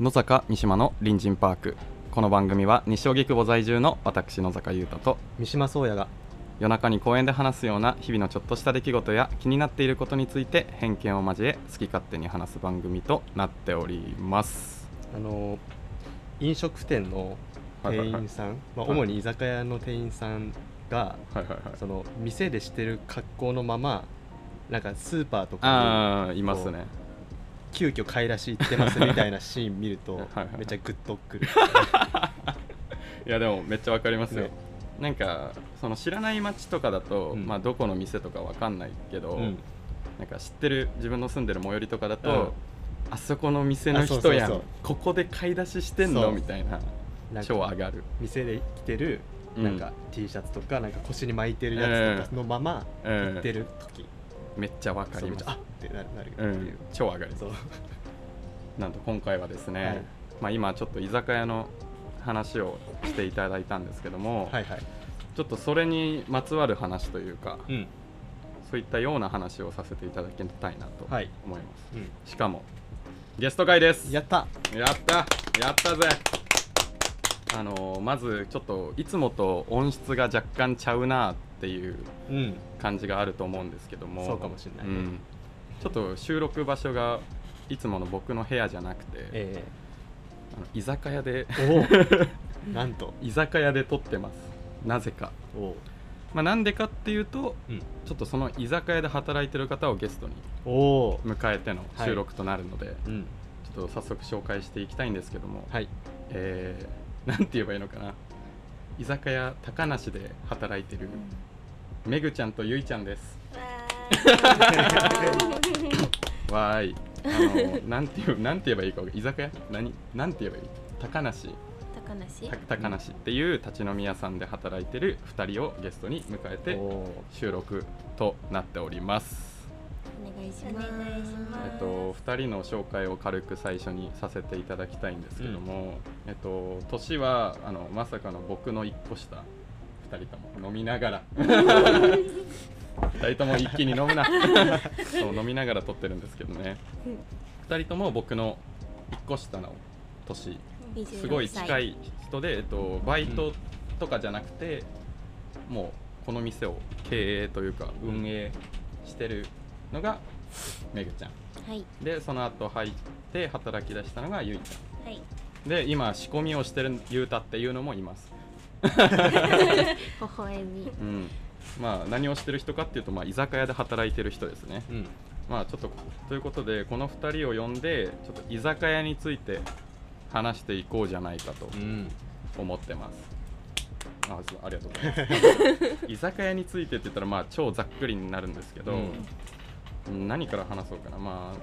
野坂三島の隣人パーク。この番組は西荻窪在住の私野坂優太と三島宗也が夜中に公園で話すような日々のちょっとした出来事や気になっていることについて偏見を交え好き勝手に話す番組となっております。あの飲食店の店員さん、まあ、はい主に居酒屋の店員さんが、はいはいはい。その店でしてる格好のままなんかスーパーとかああいますね。に急遽買い出し行ってますみたいなシーン見ると めっちゃグッとくる。いやでもめっちゃわかりますよ、ね。なんかその知らない街とかだと、うん。まあ、どこの店とかわかんないけど、うん。なんか知ってる自分の住んでる最寄りとかだと、うん。あそこの店の人やここで買い出ししてんの？みたいな超上がる。店で着てるうん。なんか T シャツとかなんか腰に巻いてるやつとかのままうん。行ってる時、めっちゃわかります。あってななるってういう、ん、超上がる。そう。なんと今回はですね、はい。まあ、今ちょっと居酒屋の話をしていただいたんですけども、はいはい。ちょっとそれにまつわる話というか、うん。そういったような話をさせていただきたいなと思はい。います、うん。しかもゲスト会です。やった。やった。やったぜ。あのーまずちょっといつもと音質が若干ちゃうなっていううん。感じがあると思うんですけども。そうかもしれないね。うんちょっと収録場所がいつもの僕の部屋じゃなくて、えあの居酒屋で なんと。居酒屋で撮ってます。なぜか、まあ、なんでかっていうとうん。ちょっとその居酒屋で働いてる方をゲストに迎えての収録となるので、うん。ちょっと早速紹介していきたいんですけども、はい。えー、なんて言えばいいのかな。居酒屋高梨で働いてるめぐちゃんとゆいちゃんです わーい。あのなんて言うなんて言えばいいか居酒屋？何？なんて言えばいい？高梨。高梨？た高梨っていう立ち飲み屋さんで働いてる2人をゲストに迎えて収録となっております。お願いしおます。願いしますえっと、2人の紹介を軽く最初にさせていただきたいんですけども、えっと、年はあのまさかの僕の1個下。2人とも飲みながら 2人とも一気に飲むな。そう飲みながら撮ってるんですけどね。2人とも僕の1個下の年。すごい近いい人で、えっと、バイトとかじゃなくてもうこの店を経営というか運営してるのがめぐちゃん。はい。でその後入って働き出したのがゆいちゃはい。んで今仕込みをしてるゆうたっていうのもいます、微笑み。うん、まあ何をしてる人かっていうと、まあ、居酒屋で働いてる人ですね。うん。まあちょっとということでこの2人を呼んでちょっと居酒屋について話していこうじゃないかとうん。思ってます。あそうありがとうございます。居酒屋についてって言ったらまあ超ざっくりになるんですけど、うんうん。何から話そうかな、まあ、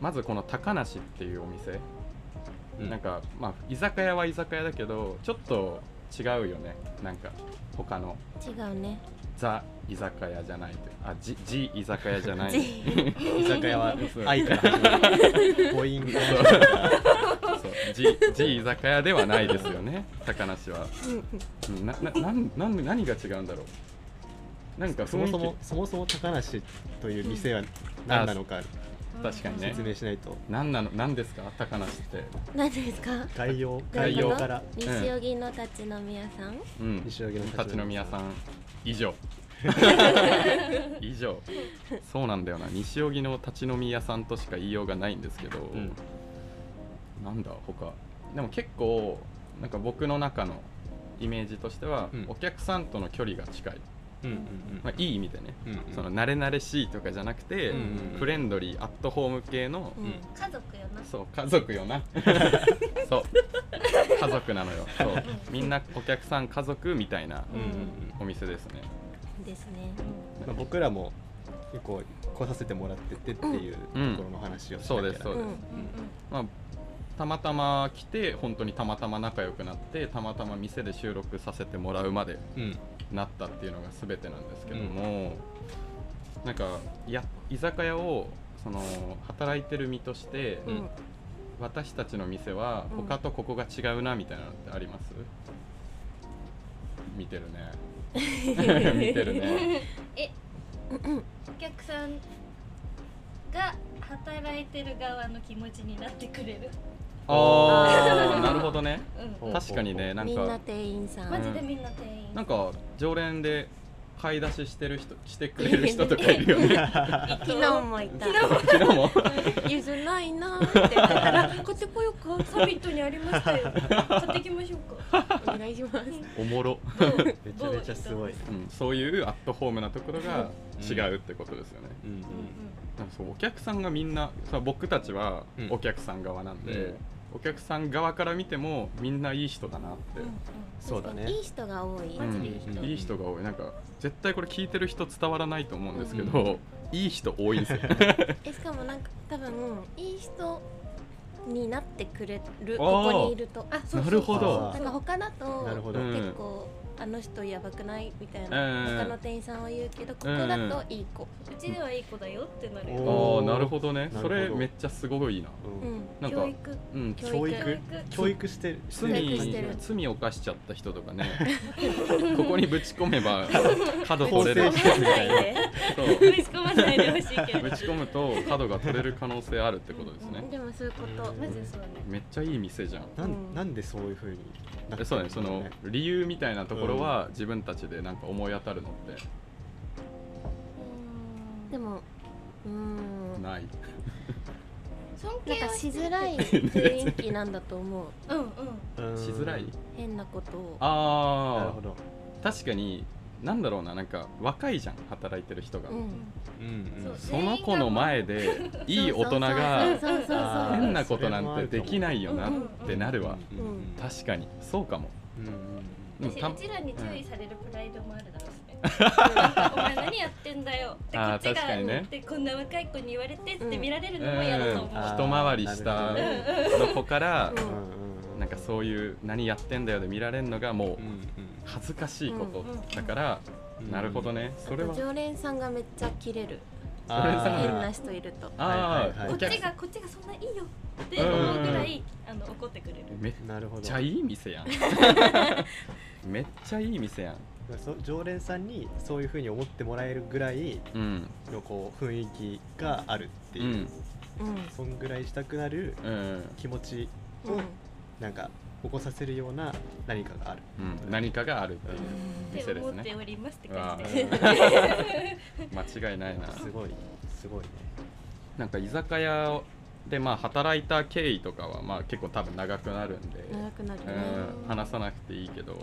まずこの高梨っていうお店、うん。なんか、まあ、居酒屋は居酒屋だけどちょっと違うよね。なんか他の。違うねザ居酒屋じゃないとあジジ居酒屋じゃない。ジ居酒屋は愛から始まる。母音がそう。ジジ居酒屋ではないですよね。高梨は。うん。なななんなん何が違うんだろう。なんかそもそもそもそも高梨という店は何なのか確かにね。説明しないと。何なの？何ですか？高梨って。何ですか？概要。概要。から。西荻の立ち飲み屋さん？うん。西荻の立ち飲み屋さん。以上。以上。そうなんだよな。西荻の立ち飲み屋さんとしか言いようがないんですけど、ん。なんだ？他。でも結構なんか僕の中のイメージとしては、うん。お客さんとの距離が近い、まあ、いい意味でね、うんうん。その慣れ慣れしいとかじゃなくて、うんうんうん。フレンドリーアットホーム系の、うん。家族よな。そう家族よな。そう。家族なのよ。そう。みんなお客さん家族みたいなうんうんうん。お店ですね。ですね。まあ僕らも結構来させてもらっててっていうとうん。ころの話をしそうなきゃ。ですそうです、うん。まあたまたま来て本当にたまたま仲良くなってたまたま店で収録させてもらうまでうん。なったっていうのが全てなんですけども、なんかいや居酒屋をその働いてる身として、うん。私たちの店はうん。他とここが違うなみたいなのってあります、見てるね。見てるね。えお客さんが働いてる側の気持ちになってくれる？ああなるほどね。うん。お確かにねなんみんなか店員さん。マジでみんな店員。なんか常連で買い出ししてる人してくれる人とかいるよね。昨日もいた。昨日も？ゆずないなーって。言ってたら買ってこようか。サミットにありましたよ。買ってきましょうか。お願いします。おもろ、めちゃめちゃすごい、うん、そういうアットホームなところが違うってことですよね、うん。うん。なん。かそうお客さんがみんなさ僕たちはうん。お客さん側なんで、うんお客さん側から見てもみんないい人だなって、そうだね。いい人が多い、うん。いい人が多い。なんか絶対これ聞いてる人伝わらないと思うんですけど、いい人多いんですよ。えしかもなんか多分いい人になってくれるここにいると。あそうそうなるほど。あなんか他だとなるほど。うん。結構あの人やばくない？みたいうんな他の店員さんは言うけどここだといい子。うちではいい子だよってなるああなるほどね。それめっちゃすごいな。ううん。んなんか教育。うん教教育。育。教育してる。罪罪を犯しちゃった人とかね。ここにぶち込めば 角取れる。みたいなそう。ぶち込まないでほしいけど。ぶち込むと角が取れる可能性あるってことですね。でもそういうこと。マジでそうだねめっちゃいい店じゃん。なんうんなんでそういう風に？そうだねその理由みたいなところは自分たちでなんか思い当たるのって。でもうーん。ない。尊なんか敬はしづらい 雰囲気なんだと思う。うんうん。うん。しづらい？変なことを。あなるほど。あ確かになんだろうななんか若いじゃん働いてる人が、うん。うんその子の前でいい大人が変なことなんてできないよなってなるわ。うんうんうん。確かに。そうかも。うんうんうちらに注意されるプライドもあるだろうしね。お前何やってんだよ。ってこっち確かにね。がでこんな若い子に言われてって見られるのも嫌だと思う。うん一回りしたなるの子からうんなんかそういう何やってんだよで見られるのがもううん恥ずかしいことうんだからうん。なるほどね。それは。常連さんがめっちゃキレる。常連さんが変な人いると。あはいはいはい。あこっちがこっちがそんないいよって思うぐらいあの怒ってくれる。めっなるほど。ちゃいい店やん。めっちゃいい店やん。そ常連さんにそういう風に思ってもらえるぐらいうん。のこう雰囲気があるっていう、うん。うん。そんぐらいしたくなるうん。気持ちをうんなんか起こさせるような何かがある、うん何かがあるっていうって店です思ってねおりますって感じで。間違いないな。すごいすごいね。なんか居酒屋でまあ働いた経緯とかはまあ結構多分長くなるんで。長くなるね。うん。話さなくていいけど。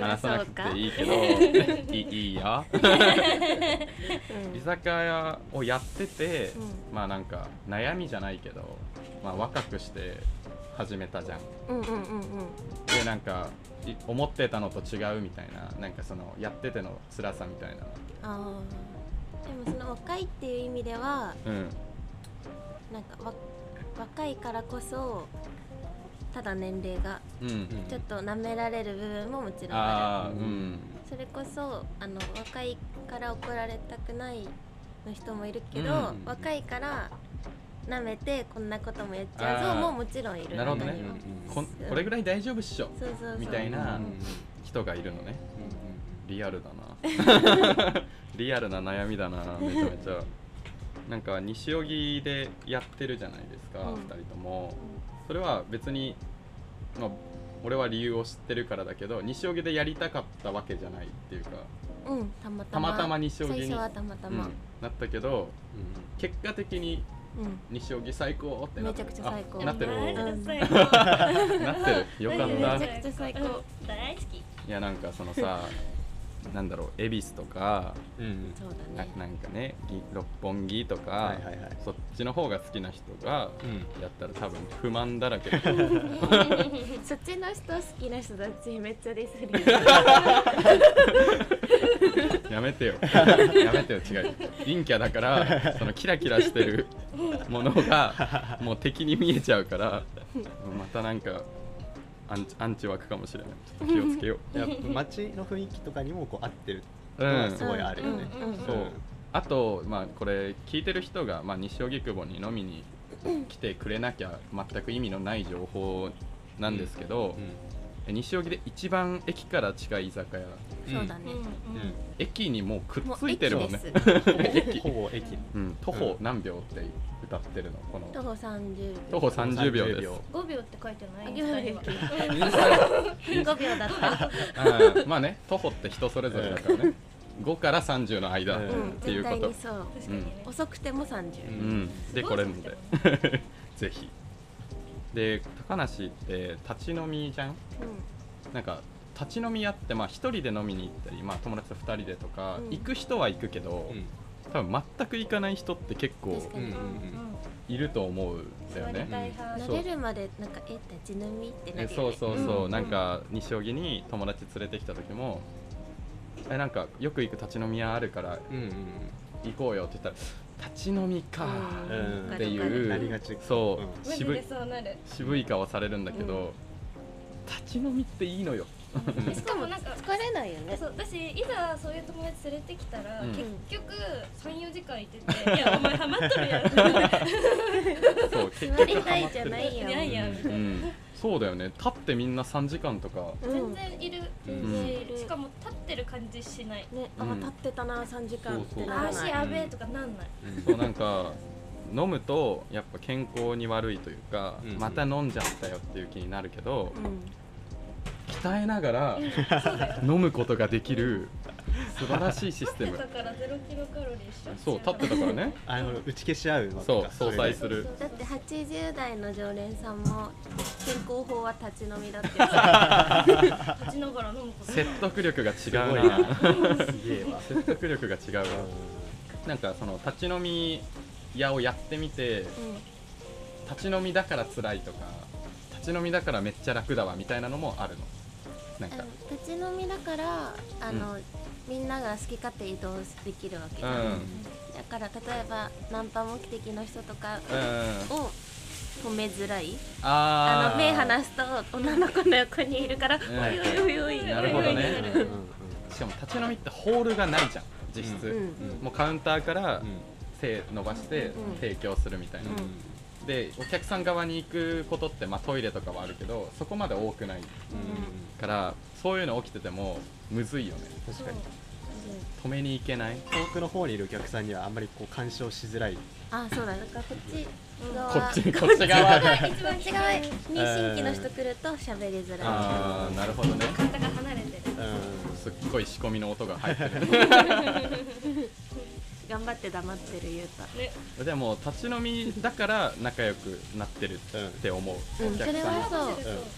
話さなくていいけどいいいいようん。居酒屋をやってて、うまあなんか悩みじゃないけど、まあ、若くして始めたじゃん。うんうんうんうん。でなんかい思ってたのと違うみたいななんかそのやってての辛さみたいな。あー。でもその若いっていう意味ではうん。なんかわ若いからこそただ年齢がうんちょっと舐められる部分ももちろんある。ああうん。それこそあの若いから怒られたくないの人もいるけど、うん。若いから舐めてこんなこともやっちゃうぞあー。ももちろんいる。なるほどね。こんこれぐらい大丈夫っしょ。そうそうそう。みたいなうん人がいるのね。うんリアルだな。リアルな悩みだなめちゃめちゃ。なんか西荻でやってるじゃないですか、うん。2人とも。それは別に、まあ、俺は理由を知ってるからだけど西荻でやりたかったわけじゃないっていうか。うんたまたま。たまたま西荻に。最初はたまたま。うん。なったけど結果的にうん、西荻最高ってなってめちゃくちゃ最高。あなってる。なってる。よかめった。ちゃくちゃ最高。うん。大好き。いやなんかそのさなんだろう恵比寿とかうんなだね。なんかねぎ六本木とか、はいはいはい。そっちの方が好きな人がうん。やったら多分不満だらけで そっちの人好きな人たちめっちゃディスるやめてよ。やめてよ違う。陰キャだからそのキラキラしてるものがもう敵に見えちゃうからまたなんかアンチアンチ枠かもしれない。ちょっと気をつけよ やっぱ街の雰囲気とかにもこう合ってるう、うん。のがすごいあるよね、うんうんうんそう。あとまあこれ聞いてる人が、まあ、西荻窪に飲みに来てくれなきゃ全く意味のない情報なんですけど、え西荻で一番駅から近い居酒屋。そうだね、うん。うん。駅にもうくっついてるもんね。駅 駅。ほぼ駅。うん、徒歩何秒って歌ってるの？この。徒歩30徒歩30秒です。5秒って書いてない。あ5秒二人。は5秒だった。まあね徒歩って人それぞれだからね。5から30の間っうんうんていうこと。そう確かにね遅くても30、ううん。んでこれので。ぜひで高梨って立ち飲みじゃん？なんか立ち飲み屋ってまあ1人で飲みに行ったり、まあ、友達と2人でとか、うん。行く人は行くけど、うん。多分全く行かない人って結構確かに。うんうんいると思うんだよね。たい派。そう。慣れるまでなんかえ立ち飲みってなるよね。えそうそうそう、ん。なんか西荻に友達連れてきた時もえなんかよく行く立ち飲み屋あるからうんうん。行こうよって言ったら立ち飲みかうん。っていうなりがち。そう、渋いでそうなる。渋い顔されるんだけど、立ち飲みっていいのよ。うん。しかもなんか疲れないよね。そう私いざそういう友達連れてきたら、うん。結局34時間いてて「いやお前ハマっとるやん」そう結座りたいじゃないよ。いやいやみたいな、うん、そうだよね。立ってみんな3時間とか。全然いる、全然いる、しかも立ってる感じしない、ねあ、うん。立ってたな3時間ってならない。足やべえとかなんない、そうなんか飲むとやっぱ健康に悪いというか、うん。また飲んじゃったよっていう気になるけど、うん。鍛えながら飲むことができる 素晴らしいシステム。立ってたからゼロキロカロリーしよそう立ってたからね。あの打ち消し合うのそう相殺する。だって80代の常連さんも健康法は立ち飲みだって 立ちながら飲むこと。説得力が違うな。説得力が違うわなんかその立ち飲み屋をやってみて立ち飲みだから辛いとか立ち飲みだからめっちゃ楽だわみたいなのもあるの。なんか。あの立ち飲みだからあの、みんなが好き勝手移動できるわけじゃん、うん。だから例えばナンパ目的の人とかうん。を止めづらい。あー。あの目離すと女の子の横にいるから、ん。おいおいおいおい。なるほどね。しかも立ち飲みってホールがないじゃん実質、うん。うん。もうカウンターからうん。手伸ばしてうん。提供するみたいな、うん。でお客さん側に行くことって、まあ、トイレとかはあるけどそこまで多くないからそういうの起きててもむずいよね。確かに止めに行けない？遠くの方にいるお客さんにはあんまりこう干渉しづらい。あそうだ。だからこっち側こっちこっち側こっち側？に新規の人来ると喋りづらい。ああなるほどね。体が離れてる。うんすっごい仕込みの音が入ってる。頑張って黙ってる言うたね。でも立ち飲みだから仲良くなってるって思う、うんお客さん。それはそう。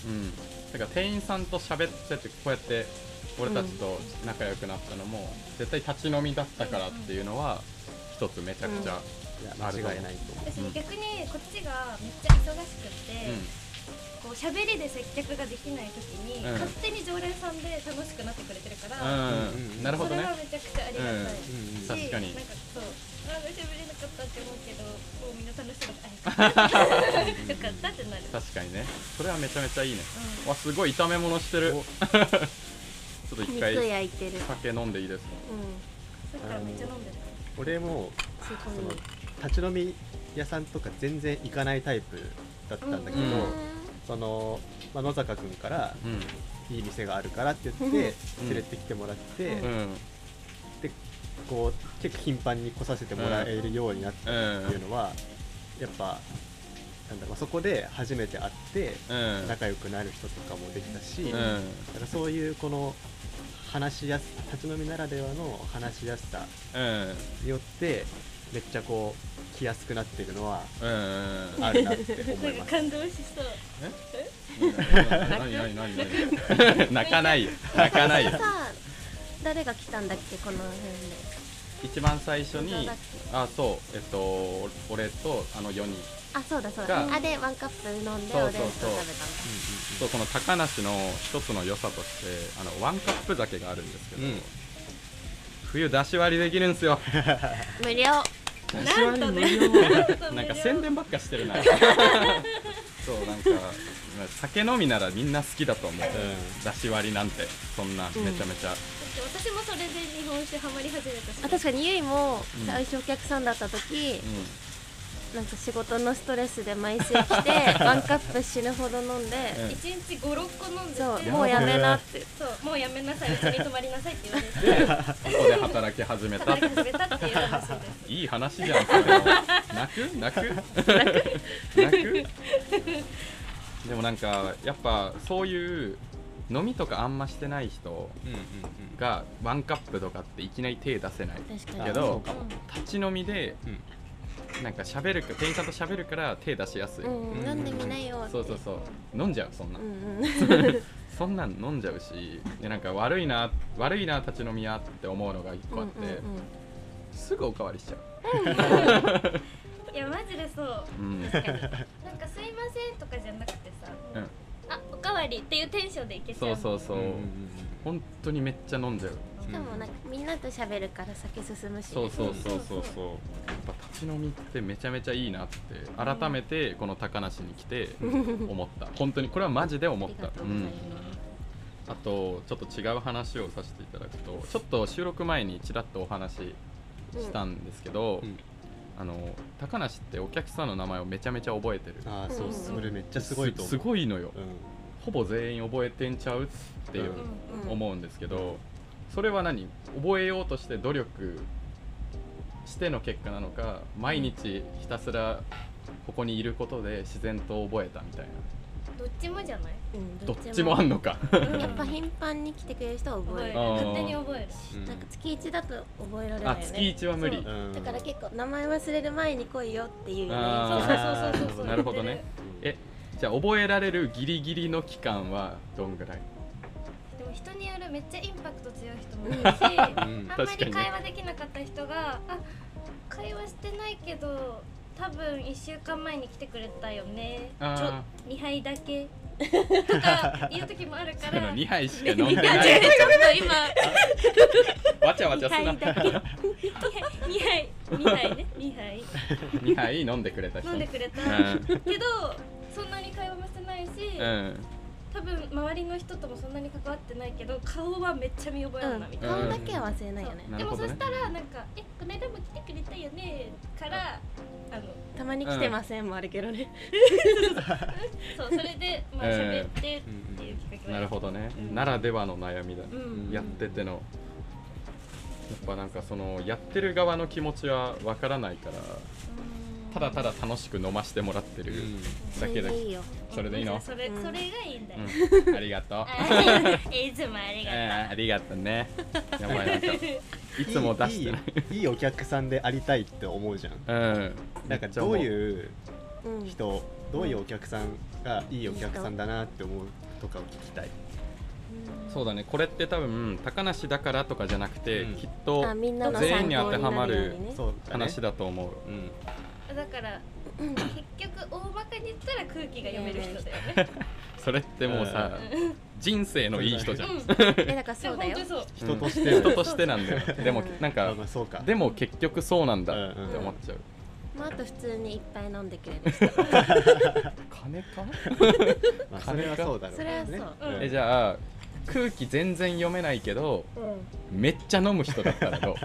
うん、だから店員さんと喋っててこうやって俺たちと仲良くなったのも、絶対立ち飲みだったからっていうのは一つめちゃくちゃ、いや間違いないと思う。私うん。逆にこっちがめっちゃ忙しくって、うん。こう喋りで接客ができない時に、うん。勝手に常連さんで楽しくなってくれてるから、うん。なるほどね。それはめちゃくちゃありがたい、うん。うん。確かに。なんかそうああ喋れなかったって思うけどもうみんな楽しそうだったあよかったってなる、確かにね。それはめちゃめちゃいいね、うわすごい炒め物してる。お ちょっと一肉回焼いてる。酒飲んでいいですか？うさっきからめっちゃ飲んでる。俺もんその立ち飲み屋さんとか全然行かないタイプだったんだけど、うん。その、まあ、野坂君からうん。いい店があるからって言って連れてきてもらって、でこう結構頻繁に来させてもらえるようになったっていうのは、やっぱなんだろうまあそこで初めて会ってうん。仲良くなる人とかもできたし、うん。だからそういうこの話しやす立ち飲みならではの話しやすさうん。によってめっちゃこう来やすくなってるのはうんうんあるなって思ないます。感動しそう。何何何何泣かないよ。泣かないよ。さあ誰が来たんだっけこの辺で。一番最初にあそう。えっと俺とあの4人あそうだそうだ。が。あでワンカップ飲んでそうおでんとそう食べたそうそうこの高梨の一つの良さとしてあのワンカップ酒があるんですけど、うん。冬出し割りできるんですよ。の 無料。出し割り無料なんか宣伝ばっかしてるな。そうなんかまあ酒飲みならみんな好きだと思う、う出し割りなんて。そんなめちゃめちゃ、だって私もそれで日本酒ハマり始めたし。あ確かにゆいもうん。最初お客さんだった時、うなんか仕事のストレスで毎週来て ワンカップ死ぬほど飲んで、うん。一日五六個飲んでてそうもうやめな。って。そうもうやめなさい。うちに泊まりなさいって言われてここで働き始めた。働き始めたっていう話です。いい話じゃんそれ。は泣く？泣く？泣く？でもなんかやっぱそういう飲みとかあんましてない人うんうんがワンカップとかっていきなり手出せない確かに。けどあそうかも。立ち飲みでうんなんか喋るか店員さんと喋るから手出しやすい、うん、うん飲んでみなよって。そうそうそう。飲んじゃうそんな、うんうん。そんなん飲んじゃうし。でなんか悪いな悪いな立ち飲み屋って思うのが一個あって、うんうんうん。すぐおかわりしちゃ いやマジでそう。う、うん、確かに。なんかすいませんとかじゃなくてさ、うん。あおかわりっていうテンションでいけちゃそううそう。そう、うんうん。本当にめっちゃ飲んじゃうしかもなんかみんなと喋るから酒進むし。そうそうそうそうそう。やっぱ立ち飲みってめちゃめちゃいいなって改めてこの高梨に来て思った。本当にこれはマジで思った。がとうございます、あとちょっと違う話をさせていただくとちょっと収録前にちらっとお話ししたんですけど、うん。あの高梨ってお客さんの名前をめちゃめちゃ覚えてる。ああそううんそれめっちゃすごいと思う。すごいのよ。うん。ほぼ全員覚えてんちゃうっていううん。思うんですけどそれは何？覚えようとして努力しての結果なのか毎日ひたすらここにいることで自然と覚えたみたいどっちもじゃない？うんなどっちもあんのか。やっぱ頻繁に来てくれる人は覚える。覚えるあー。勝手に覚える。うん。なんか月一だと覚えられないよね。あ月一は無理。そう。うん。だから結構名前忘れる前に来いよっていうイメーあジそうそうそうそうそう。なるほどね。えじゃあ覚えられるギリギリの期間はどんぐらい？人によるめっちゃインパクト強い人もいるし、うん。あんまり会話できなかった人があ会話してないけど多分1週間前に来てくれたよね。ちょあ2杯だけ。とか言う時もあるから。2杯しか飲んでない。ちょっと今。わちゃわちゃすな。2杯だけ2杯2杯ね2杯。2杯飲んでくれた人。飲んでくれた。うん。けどそんなに会話もしてないし、うん多分周りの人ともそんなに関わってないけど顔はめっちゃ見覚えあるなみたいな、顔だけは忘れないよね。ね。でもそしたらなんか「えこの間も来てくれたよね」からあのたまに来てませんもあるけどね。そうそれでまあうん。喋ってっていうきっかけはなるほどね、うん。ならではの悩みだ、うん。やってての。やっぱなんかそのやってる側の気持ちはわからないからただただ楽しく飲ましてもらってるだけだそれでいいよ。それでいいの、それうん。それがいいんだよ、うん、ありがとう。あ いつもありがあありがとうね。やばいなんかとう いつも出してない。いいいいお客さんでありたいって思うじゃん。うん。なんかどうういううん。人どういうお客さんがいいお客さんだなって思うとかを聞きたい。そうだね。これって多分高梨だからとかじゃなくて、うん。きっとあみんなの全員に当てはまる話だと思う、うんだから結局大まかに言ったら空気が読める人だよね。それってもうさ、人生のいい人じゃん、うん。えだからでそうだよ。も本当にそう。人として。うん。人としてなんだよ。でもうんなんか。でも結局そうなんだうんうん。って思っちゃう、まあ、あと普通にいっぱい飲んでくれる人。金か？まあそれはそうだろうねそれはそううん。えじゃあ空気全然読めないけどめっちゃ飲む人だったらどうう？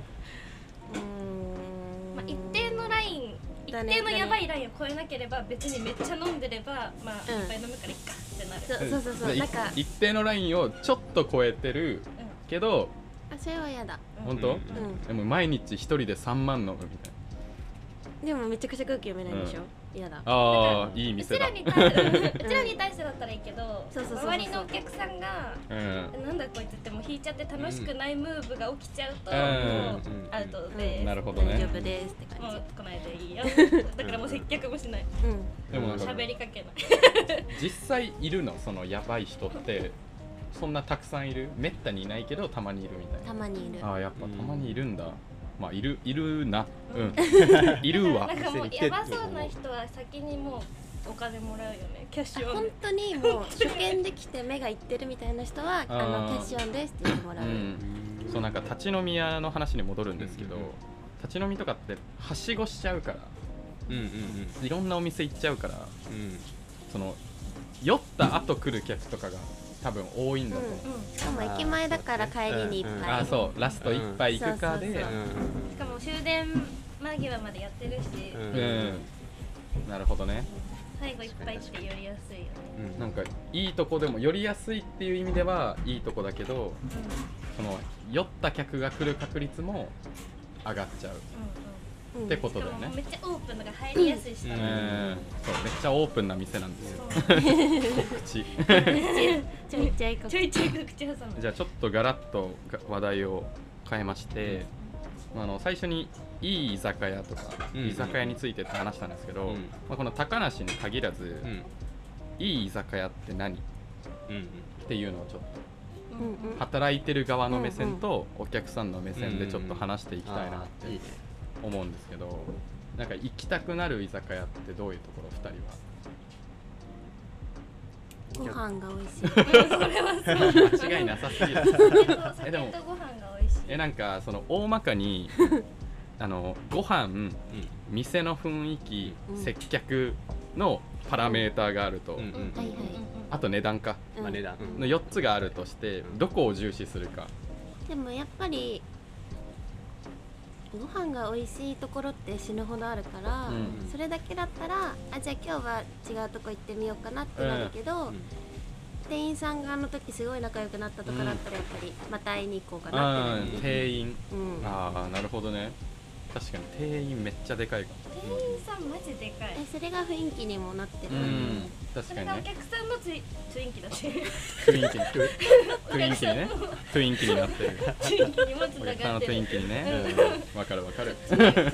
だね。定のやばいラインを超えなければ別にめっちゃ飲んでればまあ、うん。いっぱい飲むからいっかってなる。そうそうそうそう。なんか。い一定のラインをちょっと超えてるけどあそれは嫌だ。本当、うん。うん。でも毎日一人で3万飲むみたいでもめちゃくちゃ空気読めないでしょ？嫌だ。なああうんいい店だ。うちらに対してうちらに対してだったらいいけど周りのお客さんがうん。なんだこいつってもう引いちゃって楽しくないムーブが起きちゃうと、アウトで、うん。なるほどね。大丈夫ですって感もう来ないでいいよ。だからもう接客もしない。じうん。でも喋りかけない。実際いるの？そのやばい人ってそんなたくさんいる？めったにいないけどたまにいるみたいな。たまにいる。ああやっぱたまにいるんだ、まあいるいるな。うん。いるわ。なんかもうやばそうな人は先にもうお金もらうよねキャッシュオン本で当にもう初見で来て目がいってるみたいな人はあのキャッシュオンですって言ってもらう、うん。そうなんか立ち飲み屋の話に戻るんですけど、うんうんうん。立ち飲みとかってはしごしちゃうから。うんうんうん。いろんなお店行っちゃうからうん。その酔った後来る客とかが多分多いんだと思う、うんしかも駅前だから帰りにいっぱい、ああそう。ラスト一杯行くかで、そうそうそううんう。んしかも終電間際までやってるし、うん。うんなるほどね。最後いっぱいって寄りやすいよね。うん。なんかいいとこでも寄りやすいっていう意味ではいいとこだけどその酔った客が来る確率も上がっちゃう。うんうんうんってことだよね。もめっちゃオープンのが入りやすいし。うん。うんそうめっちゃオープンな店なんですよ。告知。ちょいちょいこちょいちょい告知挟むじゃあちょっとガラッとが話題を変えまして、まああの最初にいい居酒屋とか、うん居酒屋についてって話したんですけど、うんまあ、この高梨に限らず、うんいい居酒屋って何っうんていうのをちょっとうんうん働いてる側の目線とお客さんの目線でちょっと話していきたいなっあーいいてね思うんですけどなんか行きたくなる居酒屋ってどういうところ2人は？ご飯が美味しい。それはそう。間違いなさすぎる。え酒でもとご飯が美味しい。えなんかその大まかに あのご飯店の雰囲気、うん。接客のパラメーターがあると、うんうんうんはいはい。あと値段か。うん。まあ値段。の4つがあるとしてどこを重視するか。でもやっぱりご飯が美味しいところって死ぬほどあるから、うんそれだけだったらあじゃあ今日は違うとこ行ってみようかなってなるけど、うん店員さんがあの時すごい仲良くなったとかだったらやっぱりまた会いに行こうかあなってなるー店員。うん。ああなるほどね。確かに店員めっちゃでかいか店員さんマジでかい。えそれが雰囲気にもなってる、もうん確それがおかにね客さんのつい雰囲気だし雰囲気に雰囲気にね雰囲気になってる雰囲気にもつおな客さんの雰囲がってる気にねうわかるわかるつながってる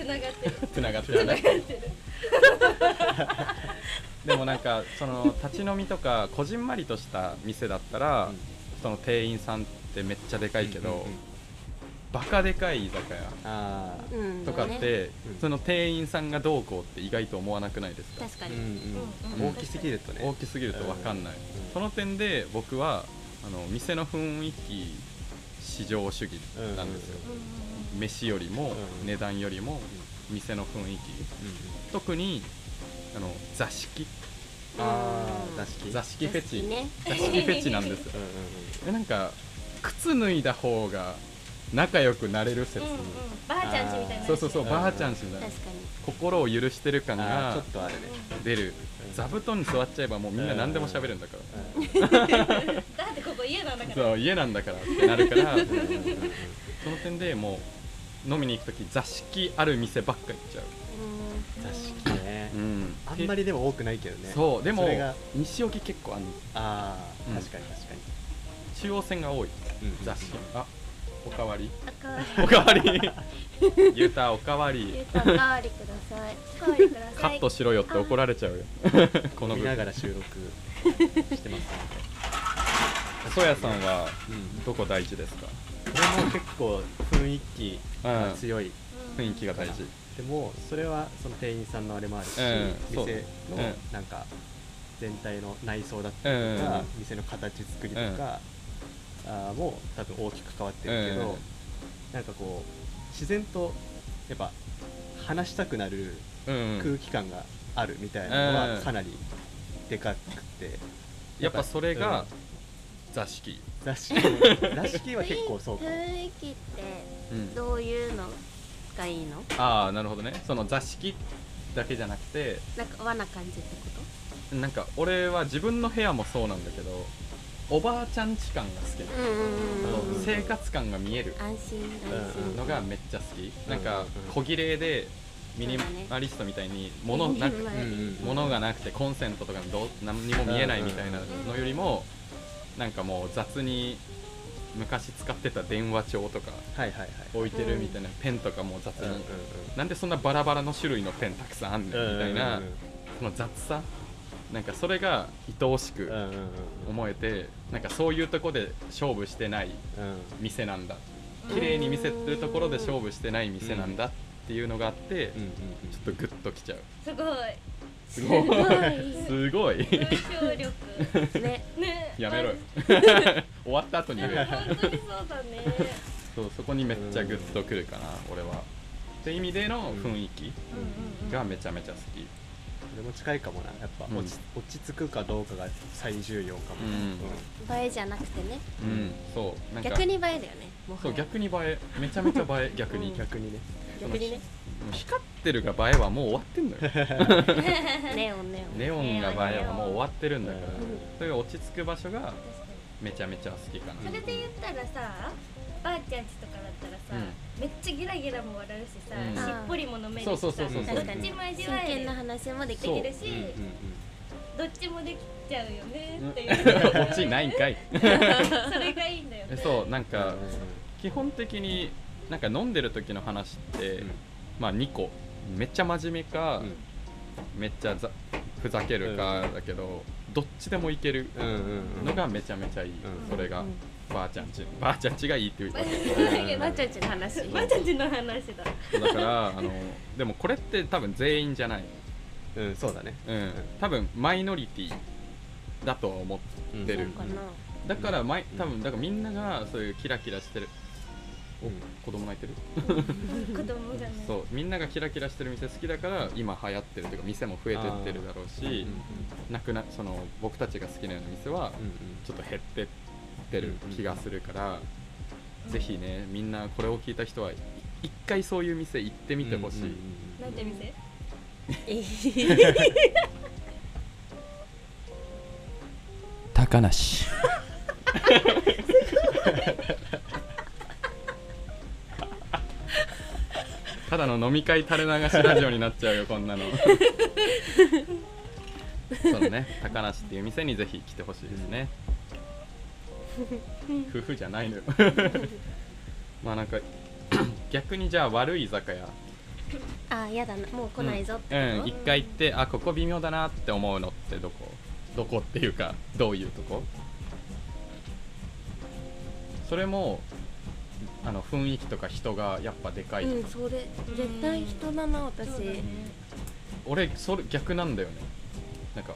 つながってるねでもなんかその立ち飲みとかこじんまりとした店だったら、うんその店員さんってめっちゃでかいけど、うんうんうんバカでかい居酒屋とかって、うん。その店員さんがどうこうって意外と思わなくないですか？確かに、うんうんうん。大きすぎるとね。大きすぎると分かんない、うんその点で僕はあの店の雰囲気至上主義なんですよ、飯よりも、うん値段よりも店の雰囲気。特にあの座敷。あー座敷。座敷フェチ、ね。座敷フェチなんですよ。うんうんえなんか靴脱いだ方が仲良くなれる説、うんうん。ばあちゃんちみたいなそうそうそう、うん。ばあちゃんちみたいな。心を許してる感あーちょがっとあるね。出る。うん。座布団に座っちゃえばもうみんな何でも喋るんだから、うん。だってここ家なんだから。そう家なんだからってなるから。その点でもう飲みに行く時座敷ある店ばっか行っちゃ座敷ね。う、うん、あんまりでも多くないけどね。そうでも西荻結構あの。ああうん。確かに確かに。中央線が多い。うん。座敷。あおかわり。おかわり。ゆ うたおかわり。ゆうたおかわりください。おかわりください。カットしろよって怒られちゃうよ。この見ながら収録してますそやさん。はどこ大事ですか？これも結構雰囲気が強い、雰囲気が大事。でもそれはその店員さんのあれもあるし、店のう。んなんか全体の内装だったりとか、うん。店の形作りとか、あーも多分大きく関わってるけど、うんなんかこう自然とやっぱ話したくなるうん空気感があるみたいなのうんはかなりでかくて、やっぱそれがうん。座敷。座敷。座敷は結構そうかも。雰囲気ってうんどういうのがいいの？ああなるほどね。その座敷だけじゃなくてなんか和な感じってこなんか俺は自分の部屋もそうなんだけどおばあちゃんち感が好き。とうんうんうんうんうん。生活感が見える。安心。安心のがめっちゃ好き。なんうんかうん。小切れでミニマリストみたいに物なく物がなくてコンセントとかどう何にも見えないみたいなのよりもなんかもう雑に昔使ってた電話帳とか置いてるみたいなペンとかも雑に。なんでそんなバラバラの種類のペンたくさんあんねんみたいなその雑さなんかそれが愛おしくうんうんうん思えてなんかそういうとこで勝負してないうん。店なんだ。綺麗に見せるところで勝負してない店なんだっていうのがあってうんうんちょっとグッときちゃう。すごい。すごい。すすごい。文章力。ね。ね。やめろよ。終わった後に言う。よ本当にそうだね。そうそこにめっちゃグッとくるかな俺は。っていう意味での雰囲気がめちゃめちゃ好き。それも近いかもな。やっぱうん。落ち,、落ち着くかどうかが最重要かも、うん。映えじゃなくてね。うん。そう。なんか逆に映えだよねそう逆に映え。めちゃめちゃ映え逆に。逆にね。逆にね。光ってるが映えはもう終わってんのよ。ネオンネオン。ネオンが映えはもう終わってるんだから。うん。それが落ち着く場所がめちゃめちゃ好きかな。それで言ったらさばあちゃんちとかだったらさ、めっちゃギラギラも笑うしさ、うん。しっぽりも飲めるしさそうそうそうそうどっちも味真わえる。剣な話もできるし、うん。うん。どっちもできちゃうよねっていう、落ちないんかい。それがいいんだよね。そうなんうんか基本的になんか飲んでる時の話って、うん。まあ2個。めっちゃ真面目か、うん。めっちゃざふざけるかだけど、どっちでもいけるうんうんうん。のがめちゃめちゃいい、うん。それが、うんばあちゃんちばあちゃんちがいいっていう。わ ばあちゃんちの話。ばあちゃんちの話だ。だからあのでもこれって多分全員じゃない、うんそうだね。うん、多分マイノリティだとは思ってる、そうかな。だからマイ多分だからみんながそういうキラキラしてる。うん。子供泣いてる？子供がねそうみんながキラキラしてる店好きだから今流行ってるというか店も増えてってるだろうしなくなその僕たちが好きなような店はちょっと減ってってる気がするから、ぜひねみんなこれを聞いた人は一回そういう店行ってみてほしい、なんて店？高梨。ただの飲み会垂れ流しラジオになっちゃうよこんなの。そのね高梨っていう店にぜひ来てほしいですね 夫婦じゃないのよ。まあなんか 逆にじゃあ悪い居酒屋。あやだな。もう来ないぞってうん、こ一回行ってあここ微妙だなって思うのってどこ？どこっていうかどういうとこ？それもあの雰囲気とか人がやっぱでかいととか、うんそれ。絶対人だな私。そうだね俺それ逆なんだよね。なんか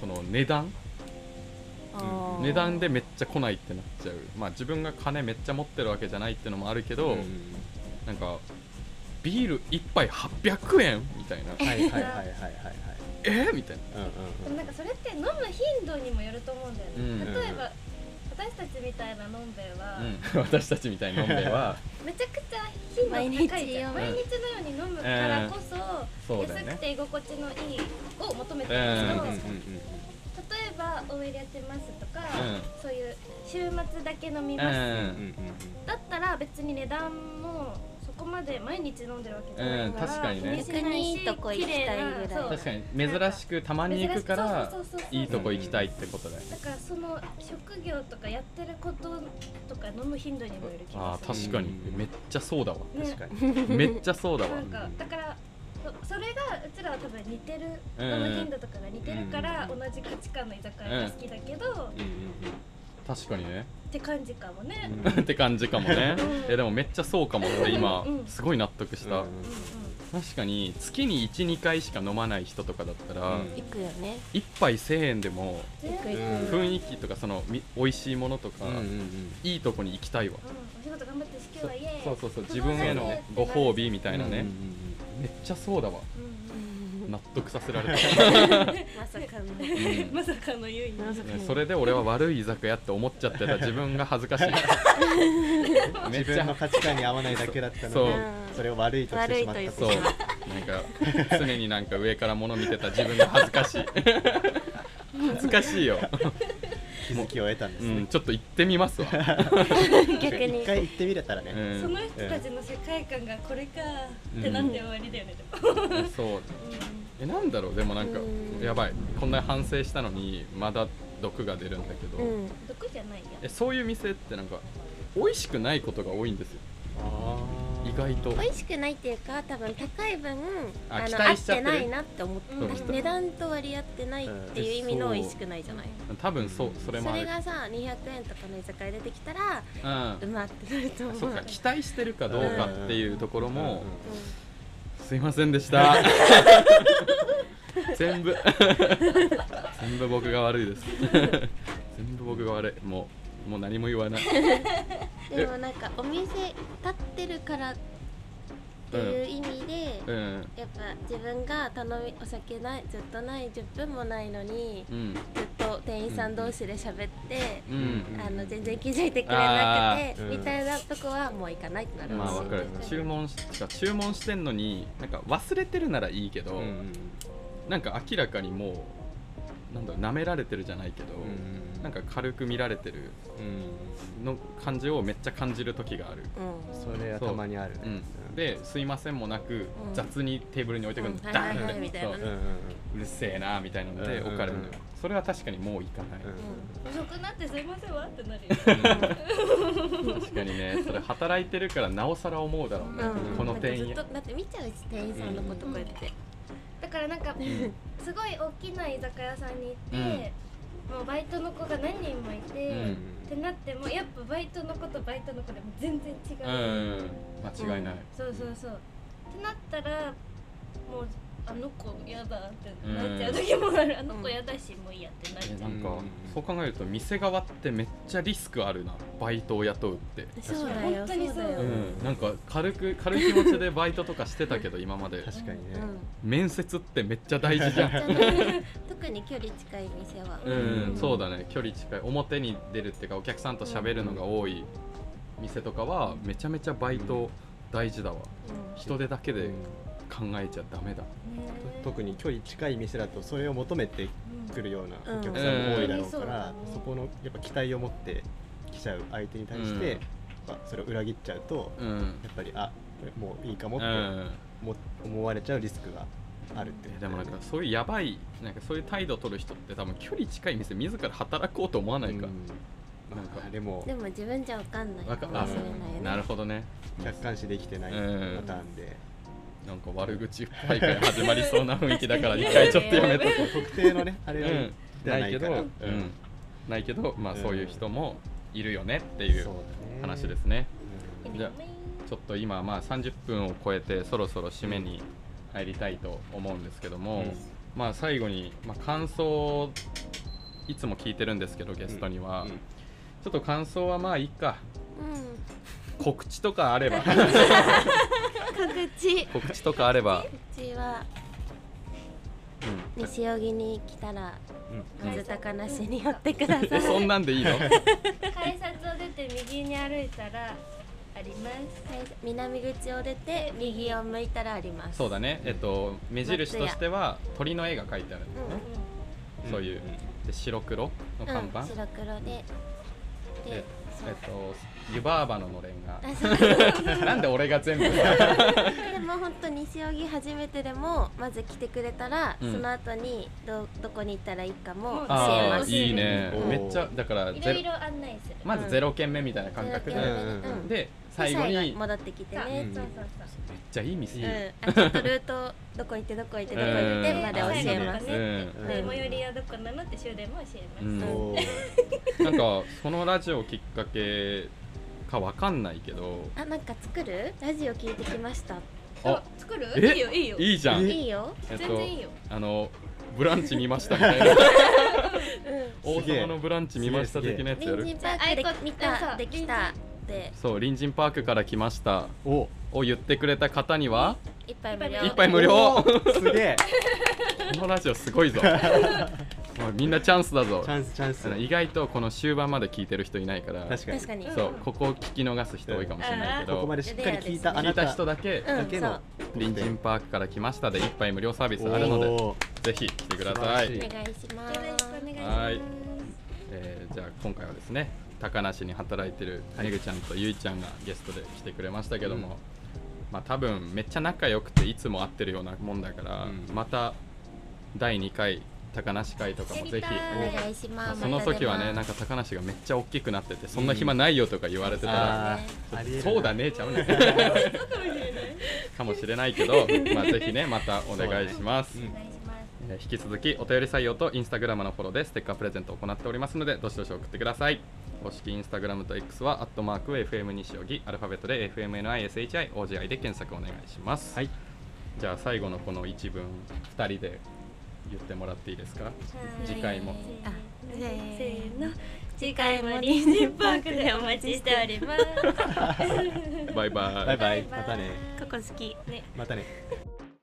その値段？あー値段でめっちゃ来ないってなっちゃう。まあ自分が金めっちゃ持ってるわけじゃないっていうのもあるけど、なんかビール1杯800円？みたいな。はいはいはいはいはいはい。え？みたいな。うんでもなんかそれって飲む頻度にもよると思うんだよね、うん。例えば私たちみたいなのんべえは、うん、私たちみたいな飲んべえは めちゃくちゃ頻度高いじゃん。毎毎日日のように飲むからこそ、そうだよね安くて居心地のいいを求めてるうんけど、うんうんうん。例えば OL やってますとか、うそういう週末だけ飲みうます、うん。うんんだったら別に値段もそこまで毎日飲んでるわけじゃないから、うん。確かにね。気しないし逆にいいとこ行きたいぐらい綺麗な。そう。確かに珍しくたまに行くから珍しくそうそうそうそういいとこ行きたいってことだよね。だからその職業とかやってることとか飲む頻度にもよる気あがする。ー確かに。うんめっちゃそうだわ。ね。確かに。めっちゃそうだわ。なんかだからそそれがうちらは多分似てるうん飲む頻度とかが似てるからう同じ価値観の居酒屋が好きだけど、っうんうん。確かにね。て感じかもね、うん。って感じかもね。うん。えでもめっちゃそうかもって今。うんすごい納得した。うん確かに月に12回しか飲まない人とかだったらうん。行くよね1杯1000円でもうん行くうん。行く雰囲気とかそのみ美味しいものとかうんうんうん。いいとこに行きたいわ。お仕事頑張ってし今日はイエーイそうそうそう。自分へのご褒美みたいなね。うんうんめっちゃそうだわ。うん納得させられた。まさかの。うん。まさかの優位まさかの。ねそれで俺は悪い居酒屋って思っちゃってた。自分が恥ずかしい。めっちゃ。自分の価値観に合わないだけだったそうのにそれを悪いとしてしまったそう。なんか常になんか上から物見てた自分が恥ずかしい。恥ずかしいよ、気づきを得たんですね。うん、ちょっと行ってみますわ、逆に。一回行ってみれたらね。うん。その人たちの世界観がこれかってなって終わりだよね、でも。そう。えなんだろう？でもなんかうん。やばい。こんな反省したのにまだ毒が出るんだけど、うん。毒じゃないや。えそういう店ってなんか美味しくないことが多いんですよ。あー意外と。美味しくないっていうか多分高い分あ期あの合っ待しちゃってないなって思ってう。ん値段と割り合ってないっていう意味の美味しくないじゃない。多分そうそれもある。それがさ200円とかの居酒屋出てきたらうまってなると思う。そうか期待してるかどうかっていうところもうん。すいませんでした。全部。全部僕が悪いです。全部僕が悪い。もうもう何も言わない。でもなんかお店立ってるからっっていう意味で、うん。やっぱ自分が頼みお酒ないずっとない10分もないのにうん。ずっと店員さん同士で喋って、うん。あの全然気づいてくれなくて、みたいなとこはもう行かないってなるまあしわかる。注文しか注文してんのになんか忘れてるならいいけど、うんなんか明らかにもうなんだろう舐められてるじゃないけど、うんなんか軽く見られてるうん。の感じをめっちゃ感じる時がある、うんそれはたまにある。ねう。ん、で「すいません」もなく、ん。雑にテーブルに置いてくるの、うん。ダーンって、はいはいはいみたいなううんう。んうるせえなみたいなのでうん。置かれるの。よ、それは確かにもう行かな。い、うん。遅くなってすいませんわってなるよ確かにねそれ働いてるからなおさら思うだろうね、うん。この店員。だって見ちゃうし店員さんのことこうやって、だからなんかすごい大きな居酒屋さんに行って、もうバイトの子が何人もいて、うん。ってなってもやっぱバイトの子とバイトの子でも全然違う、うん。間違いない、そうそうそう。ってなったらもうあの子嫌だってなっちゃう時もある、あの子嫌だしもういいやってなっちゃう、えなんか、うんそう考えると店側ってめっちゃリスクあるなバイトを雇うって。そうだよ本当にそうだよ、うん、なんか軽く軽い気持ちでバイトとかしてたけど 今まで。確かにね。面接ってめっちゃ大事じゃん。うん特に距離近い店は、うん、そうだね。距離近い。表に出るっていうかお客さんと喋るのが多い店とかはめちゃめちゃバイト大事だわ。うん。人手だけでうん考えちゃダメだ特に距離近い店だとそれを求めてくるようなうん。お客さんも多いだろううん。からそこのやっぱ期待を持って来ちゃう相手に対してうん。やっぱそれを裏切っちゃうとうん。やっぱりあこれもういいかもって思われちゃうリスクがあるってことでもなんかそういうやばいなんかそういう態度を取る人って多分距離近い店自ら働こうと思わないか、うん。なんか。まあでもでも自分じゃわかんないわかもしれないよね。なるほどね。客観視できてないパうんターンでなんか悪口大会始まりそうな雰囲気だから 一回ちょっとやめとこう。特定のねあれはうんないけど、うん。ないけど、まあ、うん。そういう人もいるよねっていう話ですね。うん。じゃちょっと今、まあ、30分を超えてそろそろ締めに入りたいと思うんですけども、うん。まあ、最後に、まあ、感想いつも聞いてるんですけどゲストには、うん。ちょっと感想はまあいいか。うん。告知とかあれば 各地告知とかあれば、うちはうん。西荻に来たらうん。水高梨に寄ってください。えそんなんでいいの？改札を出て右に歩いたらあります。はい。南口を出て右を向いたらあります。そうだね。えっと目印としては鳥の絵が描いてあるんだよね、うんそういう。で白黒の看板、うん、白黒ででえっと湯婆婆ののれんが。なんで俺が全部。さでも本当西荻初めてでもまず来てくれたら、うん。その後にどどこに行ったらいいかも教えああますいいね。めっちゃだからいろいろ案内する。まずゼロ件目みたいな感覚で、うん。で最後に。めっ戻ってきてそうね、うん。そうそうちゃいい店、うん。あちょっとルートどこ行ってどこ行ってどこ行ってうん。まで教えます、うん。最寄りはどこなのって終電も教えます、なんかそのラジオきっかけかわかんないけど。あなんか作る？ラジオ聞いてきました。あ作る？え？いいよいいよ。いいじゃん。えいいよ。えっと全然いいよ。あのブランチ見ましたみたいな。うん。王様のブランチ見ました的なやつやる？パークで見たできたでそう隣人パークから来ました。お。を言ってくれた方には一杯無料。一杯無料。すげえ。このラジオすごいぞ。もうみんなチャンスだぞ。チャンスチャンス。意外とこの終盤まで聞いてる人いないから。確かに。確かに。そうここを聞き逃す人多いかもしれないけど。ここまでしっかり聞いたあ聞たないた人だけうん。だけの隣人パークから来ましたで一杯無料サービスあるのでぜひ来てください。お願いしますよろしくお願いしはい。ますえーじゃあ今回はですね高梨に働いてるめぐちゃんとゆいちゃんがゲストで来てくれましたけども、うん。まあ多分めっちゃ仲良くていつも会ってるようなもんだから、うん。また第2回高梨会とかもぜひやりたい。お願いします。その時はねなんかか高梨がめっちゃ大きくなっててそんな暇ないよとか言われてたら、そうだねちゃうね。かもしれないけど、まあ、ぜひねまたお願いします、うん。お願いします。えー引き続きお便り採用とインスタグラムのフォローでステッカープレゼントを行っておりますのでどしどし送ってください公式インスタグラムと X はアットマーク FM 西荻アルファベットで FMNISHIOGI で検索お願いします、はい。じゃあ最後のこの一文2人で言ってもらっていいですか？次回も。あせせーの。次回もリンジンパークでお待ちしております。バイバイ。バイバイ。またね。ここ好き。ね。またね「